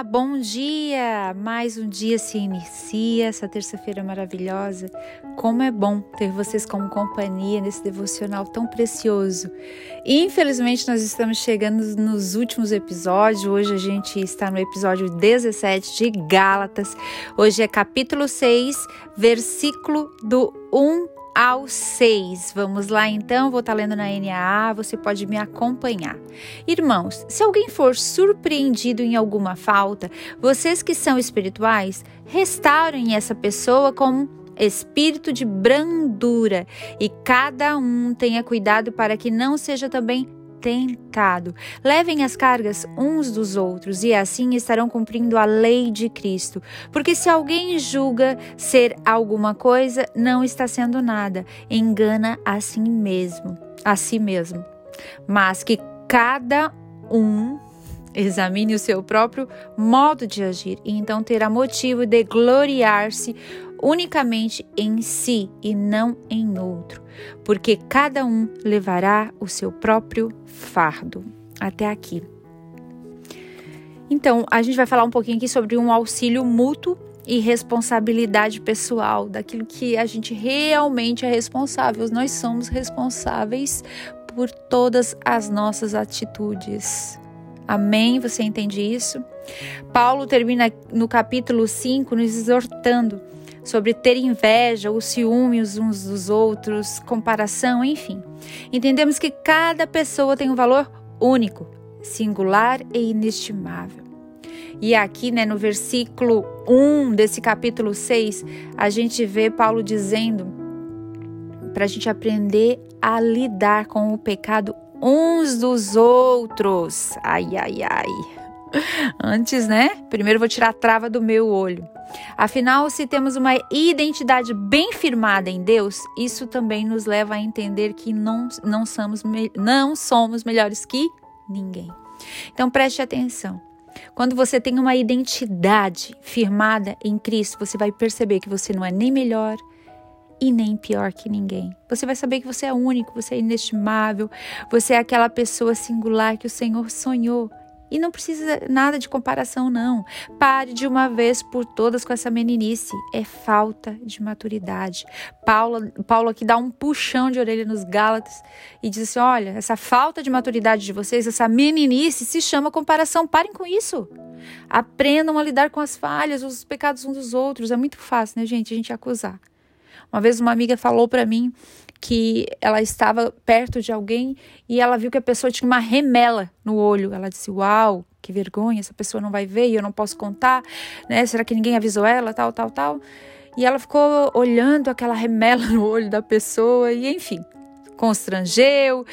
bom dia! Mais um dia se inicia, essa terça-feira maravilhosa. Como é bom ter vocês como companhia nesse devocional tão precioso. Infelizmente, nós estamos chegando nos últimos episódios. Hoje a gente está no episódio 17 de Gálatas. Hoje é capítulo 6, versículo do 1 ao 6. Vamos lá então, vou estar lendo na NAA, você pode me acompanhar. Irmãos, se alguém for surpreendido em alguma falta, vocês que são espirituais, restaurem essa pessoa com espírito de brandura e cada um tenha cuidado para que não seja também tentado. Levem as cargas uns dos outros e assim estarão cumprindo a lei de Cristo. Porque se alguém julga ser alguma coisa, não está sendo nada, engana a si mesmo, a si mesmo. Mas que cada um examine o seu próprio modo de agir e então terá motivo de gloriar-se unicamente em si e não em outro, porque cada um levará o seu próprio fardo. Até aqui. Então, a gente vai falar um pouquinho aqui sobre um auxílio mútuo e responsabilidade pessoal, daquilo que a gente realmente é responsável. Nós somos responsáveis por todas as nossas atitudes. Amém? Você entende isso? Paulo termina no capítulo 5 nos exortando sobre ter inveja, o ciúme uns dos outros, comparação, enfim. Entendemos que cada pessoa tem um valor único, singular e inestimável. E aqui, né, no versículo 1 desse capítulo 6, a gente vê Paulo dizendo para a gente aprender a lidar com o pecado uns dos outros. Ai, ai, ai. Antes, né? Primeiro vou tirar a trava do meu olho. Afinal, se temos uma identidade bem firmada em Deus, isso também nos leva a entender que não, não, somos, não somos melhores que ninguém. Então preste atenção. Quando você tem uma identidade firmada em Cristo, você vai perceber que você não é nem melhor e nem pior que ninguém. Você vai saber que você é único, você é inestimável, você é aquela pessoa singular que o Senhor sonhou e não precisa nada de comparação, não. Pare de uma vez por todas com essa meninice. É falta de maturidade. Paulo, Paulo aqui dá um puxão de orelha nos Gálatas e diz assim: olha, essa falta de maturidade de vocês, essa meninice, se chama comparação. Parem com isso. Aprendam a lidar com as falhas, os pecados uns dos outros. É muito fácil, né, gente? A gente acusar. Uma vez uma amiga falou para mim que ela estava perto de alguém e ela viu que a pessoa tinha uma remela no olho. Ela disse: Uau, que vergonha, essa pessoa não vai ver e eu não posso contar, né? Será que ninguém avisou ela? Tal, tal, tal. E ela ficou olhando aquela remela no olho da pessoa e, enfim, constrangeu,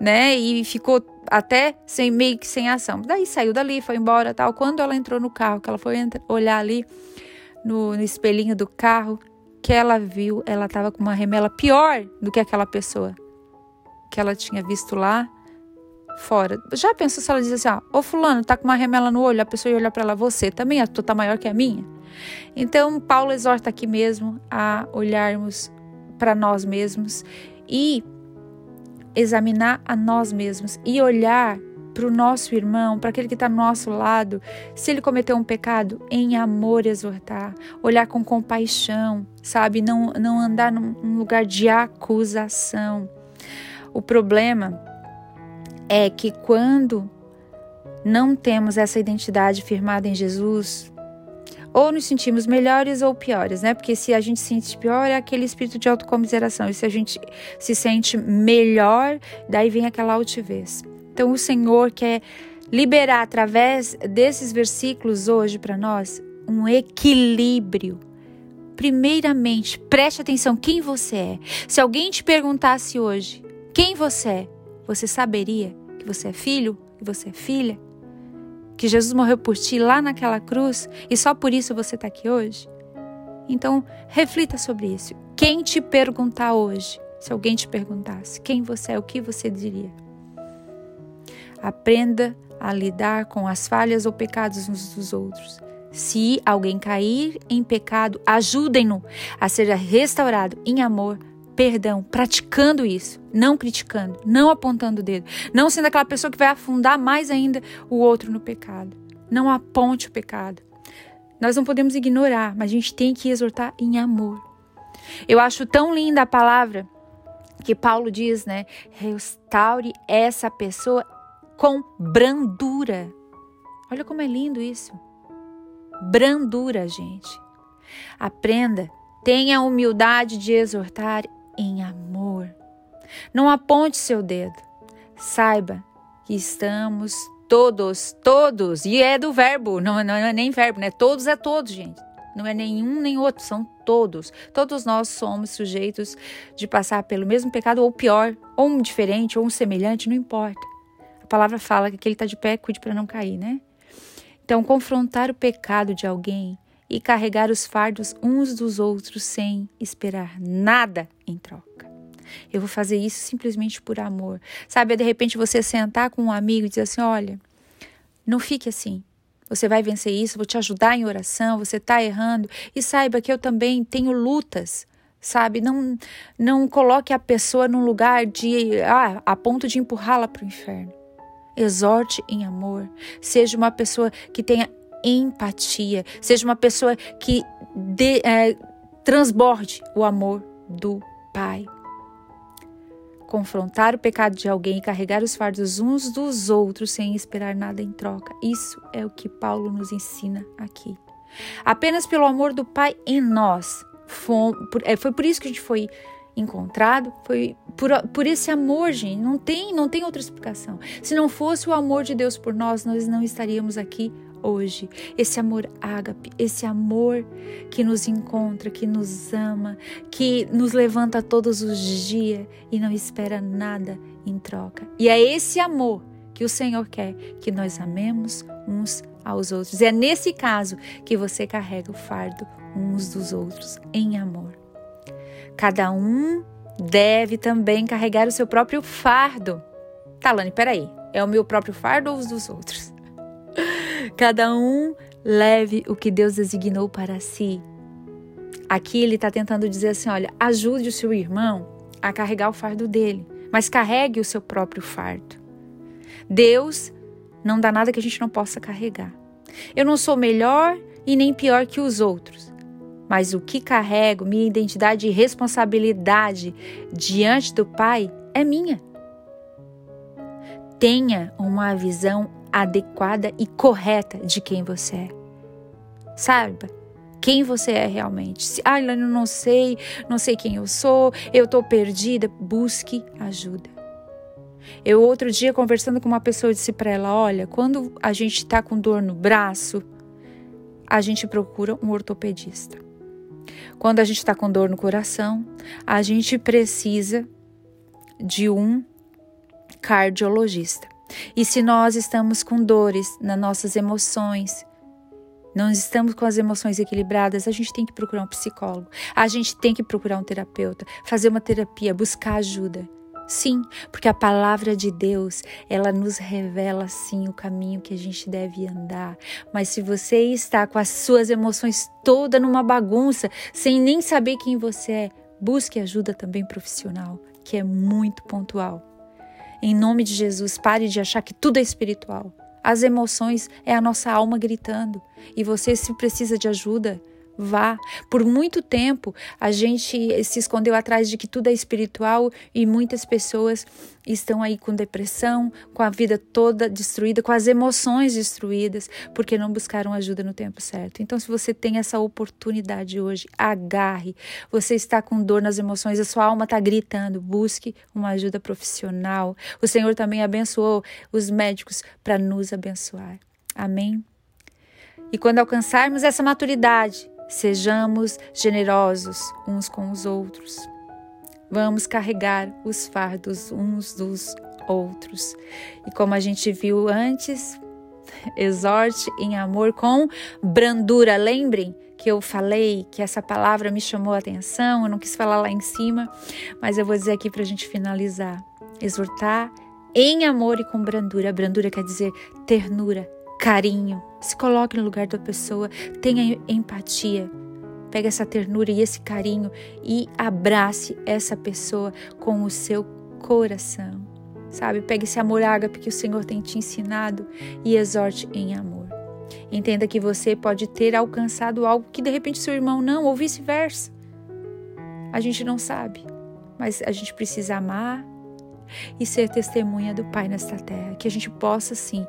né? E ficou até sem meio que sem ação. Daí saiu dali, foi embora, tal. Quando ela entrou no carro, que ela foi olhar ali no, no espelhinho do carro, que ela viu, ela estava com uma remela pior do que aquela pessoa que ela tinha visto lá fora. Já pensou se ela diz assim, ó, ô fulano, tá com uma remela no olho, a pessoa ia olhar para ela, você também, a tua tá maior que a minha? Então, Paulo exorta aqui mesmo a olharmos para nós mesmos e examinar a nós mesmos e olhar para o nosso irmão, para aquele que está ao nosso lado, se ele cometeu um pecado, em amor exortar, olhar com compaixão, sabe? Não, não andar num, num lugar de acusação. O problema é que quando não temos essa identidade firmada em Jesus, ou nos sentimos melhores ou piores, né? Porque se a gente se sente pior, é aquele espírito de autocomiseração. E se a gente se sente melhor, daí vem aquela altivez. Então, o Senhor quer liberar através desses versículos hoje para nós um equilíbrio. Primeiramente, preste atenção quem você é. Se alguém te perguntasse hoje quem você é, você saberia que você é filho, que você é filha, que Jesus morreu por ti lá naquela cruz e só por isso você está aqui hoje? Então, reflita sobre isso. Quem te perguntar hoje, se alguém te perguntasse quem você é, o que você diria? Aprenda a lidar com as falhas ou pecados uns dos outros, Se alguém cair em pecado, ajudem-no a ser restaurado em amor, perdão, praticando isso, não criticando, não apontando o dedo, não sendo aquela pessoa que vai afundar mais ainda o outro no pecado. Não aponte o pecado. Nós não podemos ignorar, mas a gente tem que exortar em amor. Eu acho tão linda a palavra que Paulo diz, né? Restaure essa pessoa com brandura. Olha como é lindo isso. Brandura, gente. Aprenda, tenha a humildade de exortar em amor. Não aponte seu dedo. Saiba que estamos todos, todos, e é do verbo, não, não é nem verbo, né? Todos é todos, gente. Não é nenhum nem outro, são todos. Todos nós somos sujeitos de passar pelo mesmo pecado, ou pior, ou um diferente, ou um semelhante, não importa. A palavra fala que aquele está de pé, cuide para não cair, né? Então, confrontar o pecado de alguém e carregar os fardos uns dos outros sem esperar nada em troca. Eu vou fazer isso simplesmente por amor. Sabe, de repente você sentar com um amigo e dizer assim: olha, não fique assim. Você vai vencer isso, vou te ajudar em oração, você está errando. E saiba que eu também tenho lutas, sabe? Não, não coloque a pessoa num lugar de ah, a ponto de empurrá-la para o inferno. Exorte em amor. Seja uma pessoa que tenha empatia. Seja uma pessoa que de, é, transborde o amor do Pai. Confrontar o pecado de alguém e carregar os fardos uns dos outros sem esperar nada em troca. Isso é o que Paulo nos ensina aqui. Apenas pelo amor do Pai em nós. É, foi por isso que a gente foi encontrado, foi por, por esse amor, gente. Não tem, não tem outra explicação. Se não fosse o amor de Deus por nós, nós não estaríamos aqui hoje. Esse amor ágape, esse amor que nos encontra, que nos ama, que nos levanta todos os dias e não espera nada em troca. E é esse amor que o Senhor quer que nós amemos uns aos outros. É nesse caso que você carrega o fardo uns dos outros em amor. Cada um deve também carregar o seu próprio fardo. Talane, peraí, é o meu próprio fardo ou os dos outros? Cada um leve o que Deus designou para si. Aqui ele está tentando dizer assim: olha, ajude o seu irmão a carregar o fardo dele, mas carregue o seu próprio fardo. Deus não dá nada que a gente não possa carregar. Eu não sou melhor e nem pior que os outros, mas o que carrego, minha identidade e responsabilidade diante do Pai é minha. Tenha uma visão adequada e correta de quem você é. Saiba quem você é realmente. Se, ah, eu não sei, não sei quem eu sou, eu estou perdida, busque ajuda. Eu outro dia conversando com uma pessoa disse para ela, olha, quando a gente está com dor no braço, a gente procura um ortopedista. Quando a gente está com dor no coração, a gente precisa de um cardiologista. E se nós estamos com dores nas nossas emoções, não estamos com as emoções equilibradas, a gente tem que procurar um psicólogo, a gente tem que procurar um terapeuta, fazer uma terapia, buscar ajuda. Sim, porque a palavra de Deus, ela nos revela sim o caminho que a gente deve andar. Mas se você está com as suas emoções toda numa bagunça, sem nem saber quem você é, busque ajuda também profissional, que é muito pontual. Em nome de Jesus, pare de achar que tudo é espiritual. As emoções é a nossa alma gritando. E você, se precisa de ajuda, Vá. Por muito tempo a gente se escondeu atrás de que tudo é espiritual e muitas pessoas estão aí com depressão, com a vida toda destruída, com as emoções destruídas, porque não buscaram ajuda no tempo certo. Então, se você tem essa oportunidade hoje, agarre. Você está com dor nas emoções, a sua alma está gritando, busque uma ajuda profissional. O Senhor também abençoou os médicos para nos abençoar. Amém? E quando alcançarmos essa maturidade, Sejamos generosos uns com os outros. Vamos carregar os fardos uns dos outros. E como a gente viu antes, exorte em amor com brandura. Lembrem que eu falei que essa palavra me chamou a atenção, eu não quis falar lá em cima, mas eu vou dizer aqui para a gente finalizar. Exortar em amor e com brandura. Brandura quer dizer ternura, carinho, se coloque no lugar da pessoa, tenha empatia. Pegue essa ternura e esse carinho e abrace essa pessoa com o seu coração. Sabe? Pegue esse amor ágape que o Senhor tem te ensinado e exorte em amor. Entenda que você pode ter alcançado algo que de repente seu irmão não, ou vice-versa. A gente não sabe, mas a gente precisa amar e ser testemunha do Pai nesta terra. Que a gente possa, sim,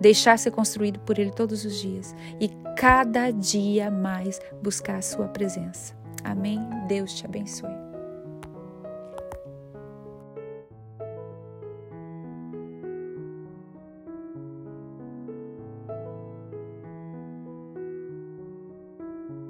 deixar ser construído por Ele todos os dias e cada dia mais buscar a Sua presença. Amém? Deus te abençoe.